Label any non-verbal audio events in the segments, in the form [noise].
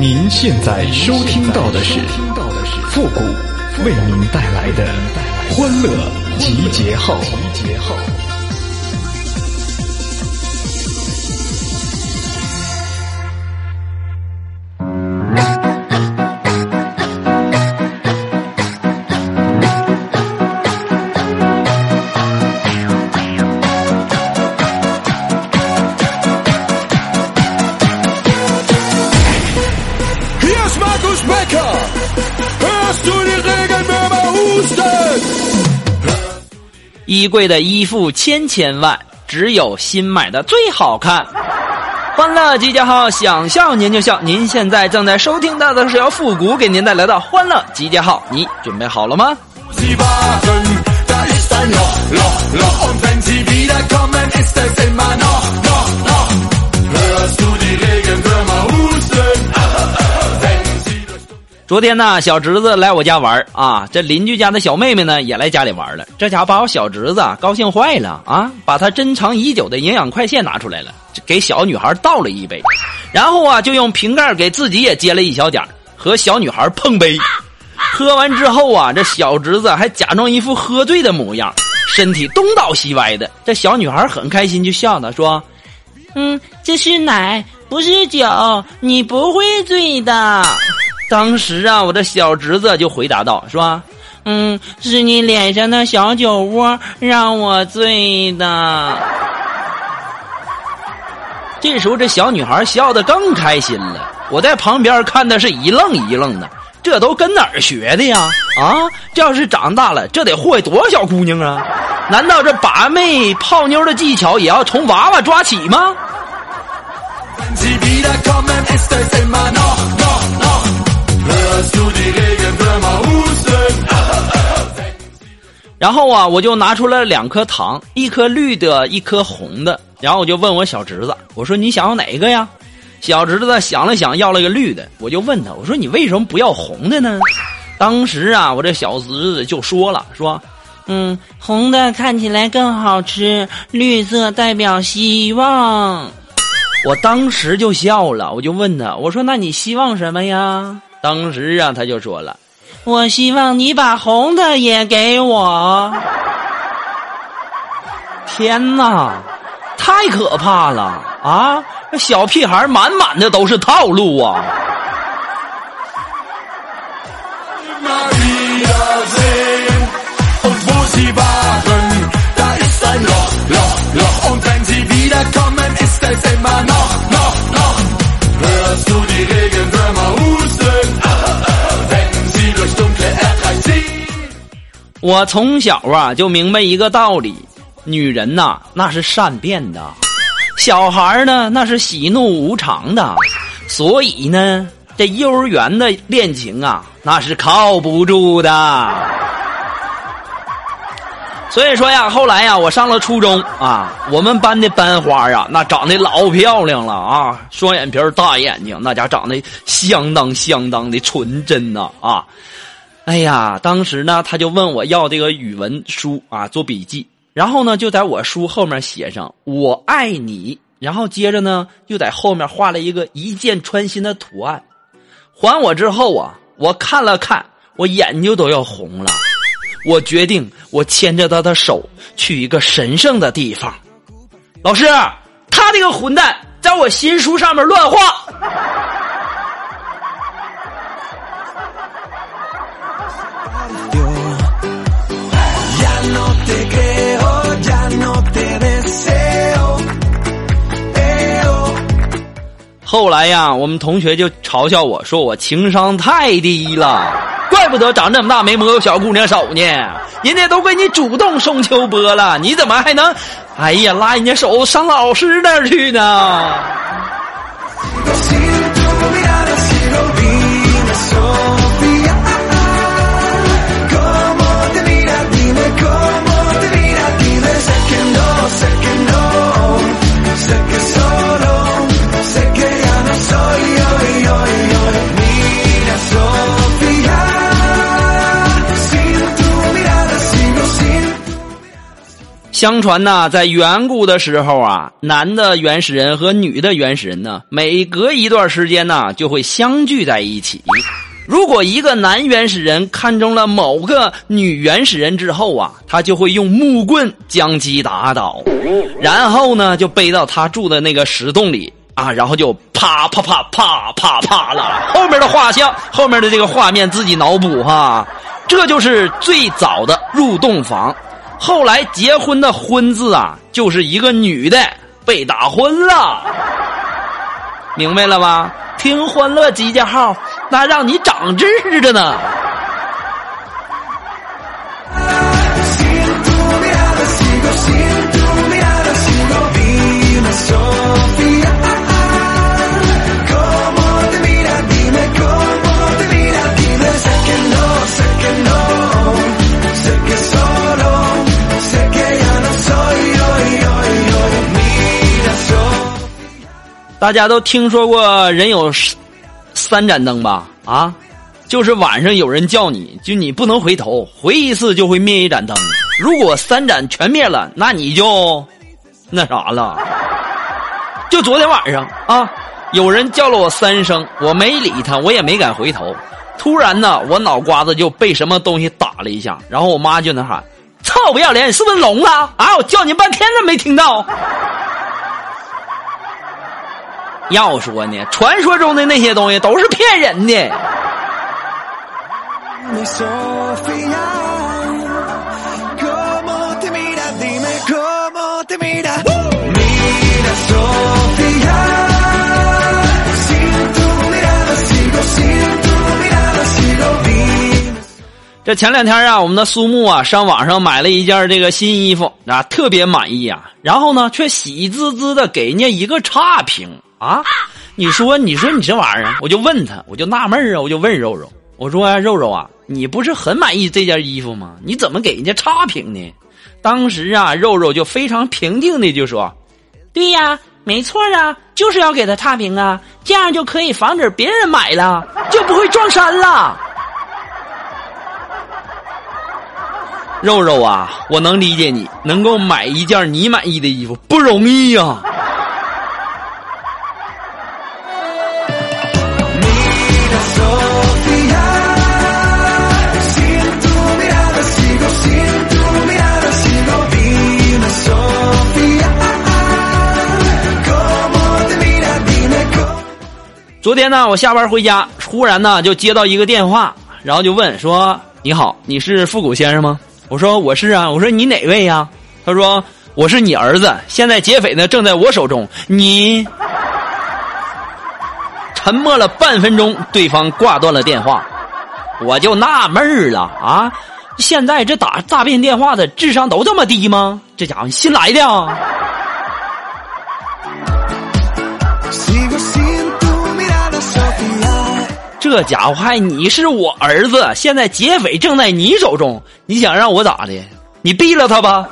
您现在收听到的是复古为您带来的欢乐集结号。衣柜的衣服千千万，只有新买的最好看。[laughs] 欢乐集结号，想笑您就笑。您现在正在收听到的是由复古给您带来的欢乐集结号，你准备好了吗？昨天呢，小侄子来我家玩啊，这邻居家的小妹妹呢也来家里玩了。这家伙把我小侄子高兴坏了啊，把他珍藏已久的营养快线拿出来了，给小女孩倒了一杯，然后啊就用瓶盖给自己也接了一小点和小女孩碰杯。喝完之后啊，这小侄子还假装一副喝醉的模样，身体东倒西歪的。这小女孩很开心，就笑他说：“嗯，这是奶，不是酒，你不会醉的。”当时啊，我的小侄子就回答道：“说，嗯，是你脸上的小酒窝让我醉的。”这时候，这小女孩笑得更开心了。我在旁边看的是一愣一愣的，这都跟哪儿学的呀？啊，这要是长大了，这得祸害多少小姑娘啊？难道这把妹泡妞的技巧也要从娃娃抓起吗？然后啊，我就拿出了两颗糖，一颗绿的，一颗红的。然后我就问我小侄子，我说你想要哪一个呀？小侄子想了想，要了个绿的。我就问他，我说你为什么不要红的呢？当时啊，我这小侄子就说了，说，嗯，红的看起来更好吃，绿色代表希望。我当时就笑了，我就问他，我说那你希望什么呀？当时啊，他就说了：“我希望你把红的也给我。”天哪，太可怕了啊！这小屁孩满满的都是套路啊！我从小啊就明白一个道理，女人呐那是善变的，小孩呢那是喜怒无常的，所以呢这幼儿园的恋情啊那是靠不住的。所以说呀，后来呀我上了初中啊，我们班的班花啊那长得老漂亮了啊，双眼皮大眼睛，那家长得相当相当的纯真呐啊。哎呀，当时呢，他就问我要这个语文书啊，做笔记。然后呢，就在我书后面写上“我爱你”，然后接着呢，又在后面画了一个一箭穿心的图案。还我之后啊，我看了看，我眼睛都要红了。我决定，我牵着他的手去一个神圣的地方。老师，他这个混蛋在我新书上面乱画。后来呀，我们同学就嘲笑我说我情商太低了，怪不得长这么大没摸过小姑娘手呢。人家都给你主动送秋波了，你怎么还能，哎呀，拉人家手上老师那儿去呢？相传呐，在远古的时候啊，男的原始人和女的原始人呢，每隔一段时间呢，就会相聚在一起。如果一个男原始人看中了某个女原始人之后啊，他就会用木棍将其打倒，然后呢，就背到他住的那个石洞里啊，然后就啪啪啪啪啪啪了。后面的画像，后面的这个画面自己脑补哈，这就是最早的入洞房。后来结婚的“婚”字啊，就是一个女的被打昏了，明白了吧？听欢乐集结号，那让你长知识着呢。大家都听说过人有三盏灯吧？啊，就是晚上有人叫你，就你不能回头，回一次就会灭一盏灯。如果三盏全灭了，那你就那啥了。就昨天晚上啊，有人叫了我三声，我没理他，我也没敢回头。突然呢，我脑瓜子就被什么东西打了一下，然后我妈就那喊：“操不要脸，你是不是聋了？啊，我叫你半天了没听到。”要说呢，传说中的那些东西都是骗人的。这前两天啊，我们的苏木啊，上网上买了一件这个新衣服啊，特别满意啊，然后呢，却喜滋滋的给人家一个差评。啊，你说，你说你这玩意儿，我就问他，我就纳闷啊，我就问肉肉，我说肉肉啊，你不是很满意这件衣服吗？你怎么给人家差评呢？当时啊，肉肉就非常平静的就说：“对呀，没错啊，就是要给他差评啊，这样就可以防止别人买了，就不会撞衫了。”肉肉啊，我能理解你，能够买一件你满意的衣服不容易呀。昨天呢，我下班回家，忽然呢就接到一个电话，然后就问说：“你好，你是复古先生吗？”我说：“我是啊。”我说：“你哪位呀？”他说：“我是你儿子，现在劫匪呢正在我手中。”你沉默了半分钟，对方挂断了电话，我就纳闷了啊！现在这打诈骗电话的智商都这么低吗？这家伙新来的？啊这家伙还你是我儿子，现在劫匪正在你手中，你想让我咋的？你毙了他吧！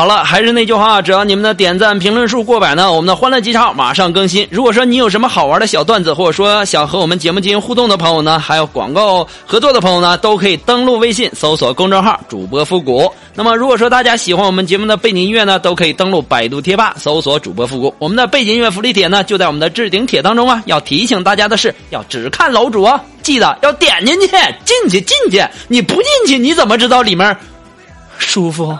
好了，还是那句话，只要你们的点赞、评论数过百呢，我们的欢乐集场马上更新。如果说你有什么好玩的小段子，或者说想和我们节目进行互动的朋友呢，还有广告合作的朋友呢，都可以登录微信搜索公众号“主播复古”。那么，如果说大家喜欢我们节目的背景音乐呢，都可以登录百度贴吧搜索“主播复古”。我们的背景音乐福利帖呢，就在我们的置顶帖当中啊。要提醒大家的是，要只看楼主，记得要点进去，进去进去，你不进去你怎么知道里面舒服？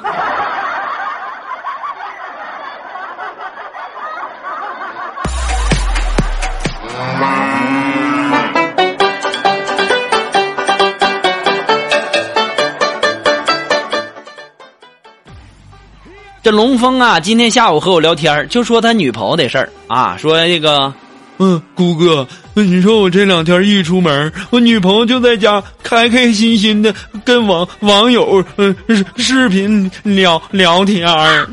这龙峰啊，今天下午和我聊天就说他女朋友的事儿。啊，说这个，嗯，姑哥，你说我这两天一出门，我女朋友就在家开开心心的跟网网友嗯视频聊聊天儿，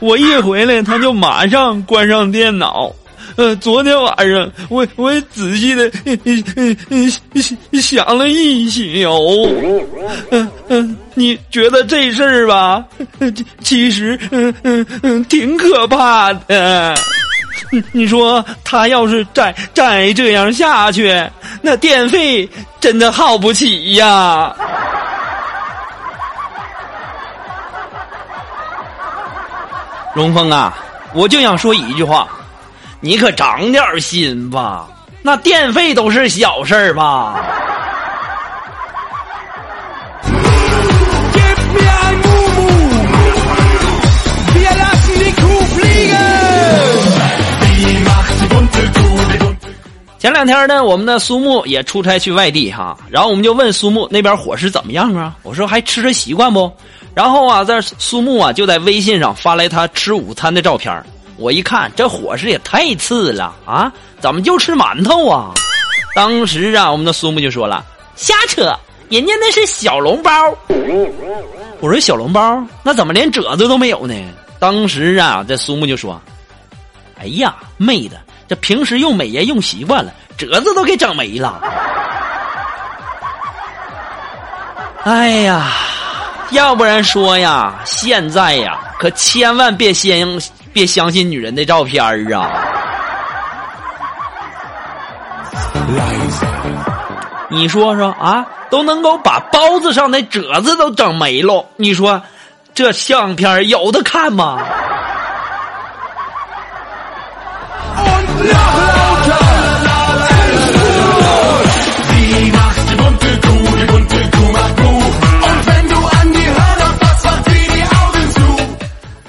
我一回来，她就马上关上电脑，呃，昨天晚上我我仔细的想了一宿，嗯嗯，你觉得这事儿吧，其实嗯嗯嗯挺可怕的。你说他要是再再这样下去，那电费真的耗不起呀。龙峰啊，我就想说一句话，你可长点心吧，那电费都是小事儿吧。前两天呢，我们的苏木也出差去外地哈，然后我们就问苏木那边伙食怎么样啊？我说还吃着习惯不？然后啊，在苏木啊就在微信上发来他吃午餐的照片我一看这伙食也太次了啊，怎么就吃馒头啊？当时啊，我们的苏木就说了：“瞎扯，人家那是小笼包。”我说：“小笼包，那怎么连褶子都没有呢？”当时啊，这苏木就说：“哎呀，妹的。”这平时用美颜用习惯了，褶子都给整没了。哎呀，要不然说呀，现在呀，可千万别相别相信女人的照片儿啊！你说说啊，都能够把包子上的褶子都整没了，你说这相片有的看吗？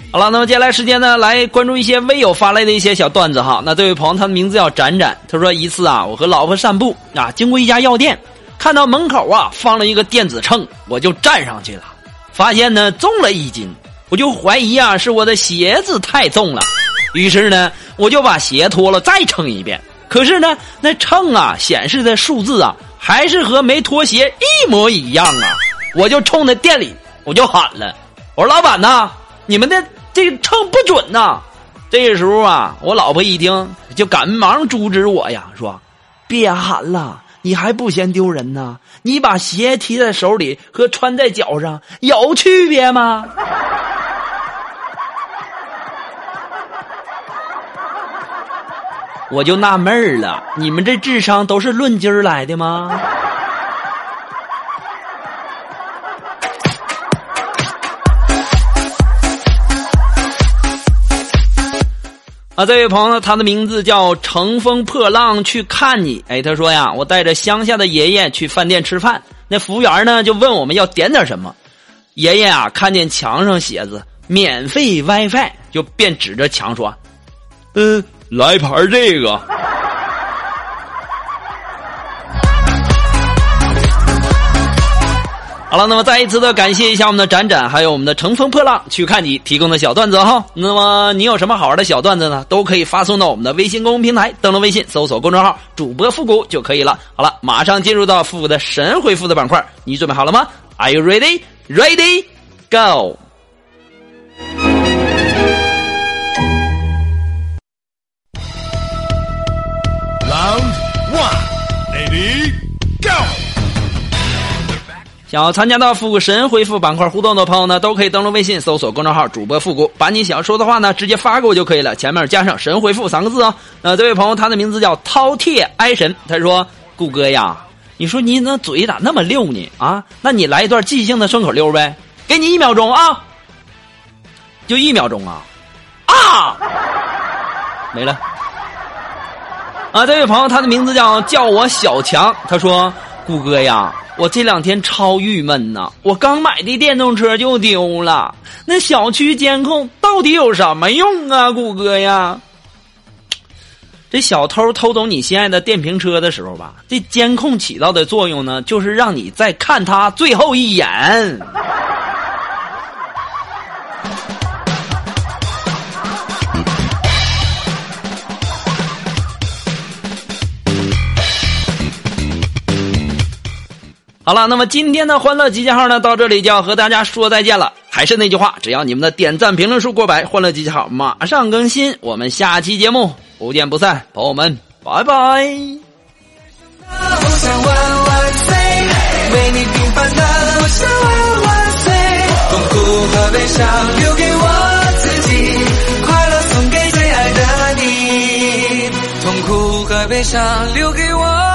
好了，那么接下来时间呢，来关注一些微友发来的一些小段子哈。那这位朋友，他的名字叫展展，他说一次啊，我和老婆散步啊，经过一家药店，看到门口啊放了一个电子秤，我就站上去了，发现呢重了一斤，我就怀疑啊是我的鞋子太重了，于是呢我就把鞋脱了再称一遍，可是呢那秤啊显示的数字啊还是和没脱鞋一模一样啊，我就冲那店里我就喊了，我说老板呐，你们的。这个秤不准呐！这时候啊，我老婆一听就赶忙阻止我呀，说：“别喊了，你还不嫌丢人呢？你把鞋提在手里和穿在脚上有区别吗？” [laughs] 我就纳闷了，你们这智商都是论斤来的吗？啊，这位朋友，他的名字叫乘风破浪去看你。哎，他说呀，我带着乡下的爷爷去饭店吃饭，那服务员呢就问我们要点点什么。爷爷啊，看见墙上写着“免费 WiFi”，就便指着墙说：“嗯，来盘这个。”好了，那么再一次的感谢一下我们的展展，还有我们的乘风破浪去看你提供的小段子哈。那么你有什么好玩的小段子呢？都可以发送到我们的微信公众平台，登录微信搜索公众号“主播复古”就可以了。好了，马上进入到复古的神回复的板块，你准备好了吗？Are you ready? Ready? Go! 想要参加到复古神回复板块互动的朋友呢，都可以登录微信搜索公众号“主播复古”，把你想要说的话呢直接发给我就可以了，前面加上“神回复”三个字哦。那这位朋友他的名字叫饕餮哀神，他说：“顾哥呀，你说你那嘴咋那么溜呢？啊，那你来一段即兴的顺口溜呗，给你一秒钟啊，就一秒钟啊，啊，没了。啊，这位朋友他的名字叫叫我小强，他说：谷歌呀。”我这两天超郁闷呐！我刚买的电动车就丢了，那小区监控到底有什么用啊，谷歌呀？这小偷偷走你心爱的电瓶车的时候吧，这监控起到的作用呢，就是让你再看他最后一眼。好了，那么今天的欢乐集结号呢，到这里就要和大家说再见了。还是那句话，只要你们的点赞评论数过百，欢乐集结号马上更新。我们下期节目不见不散，朋友们，拜拜。痛苦和悲伤留给我自己，快乐送给最爱的你。痛苦和悲伤留给我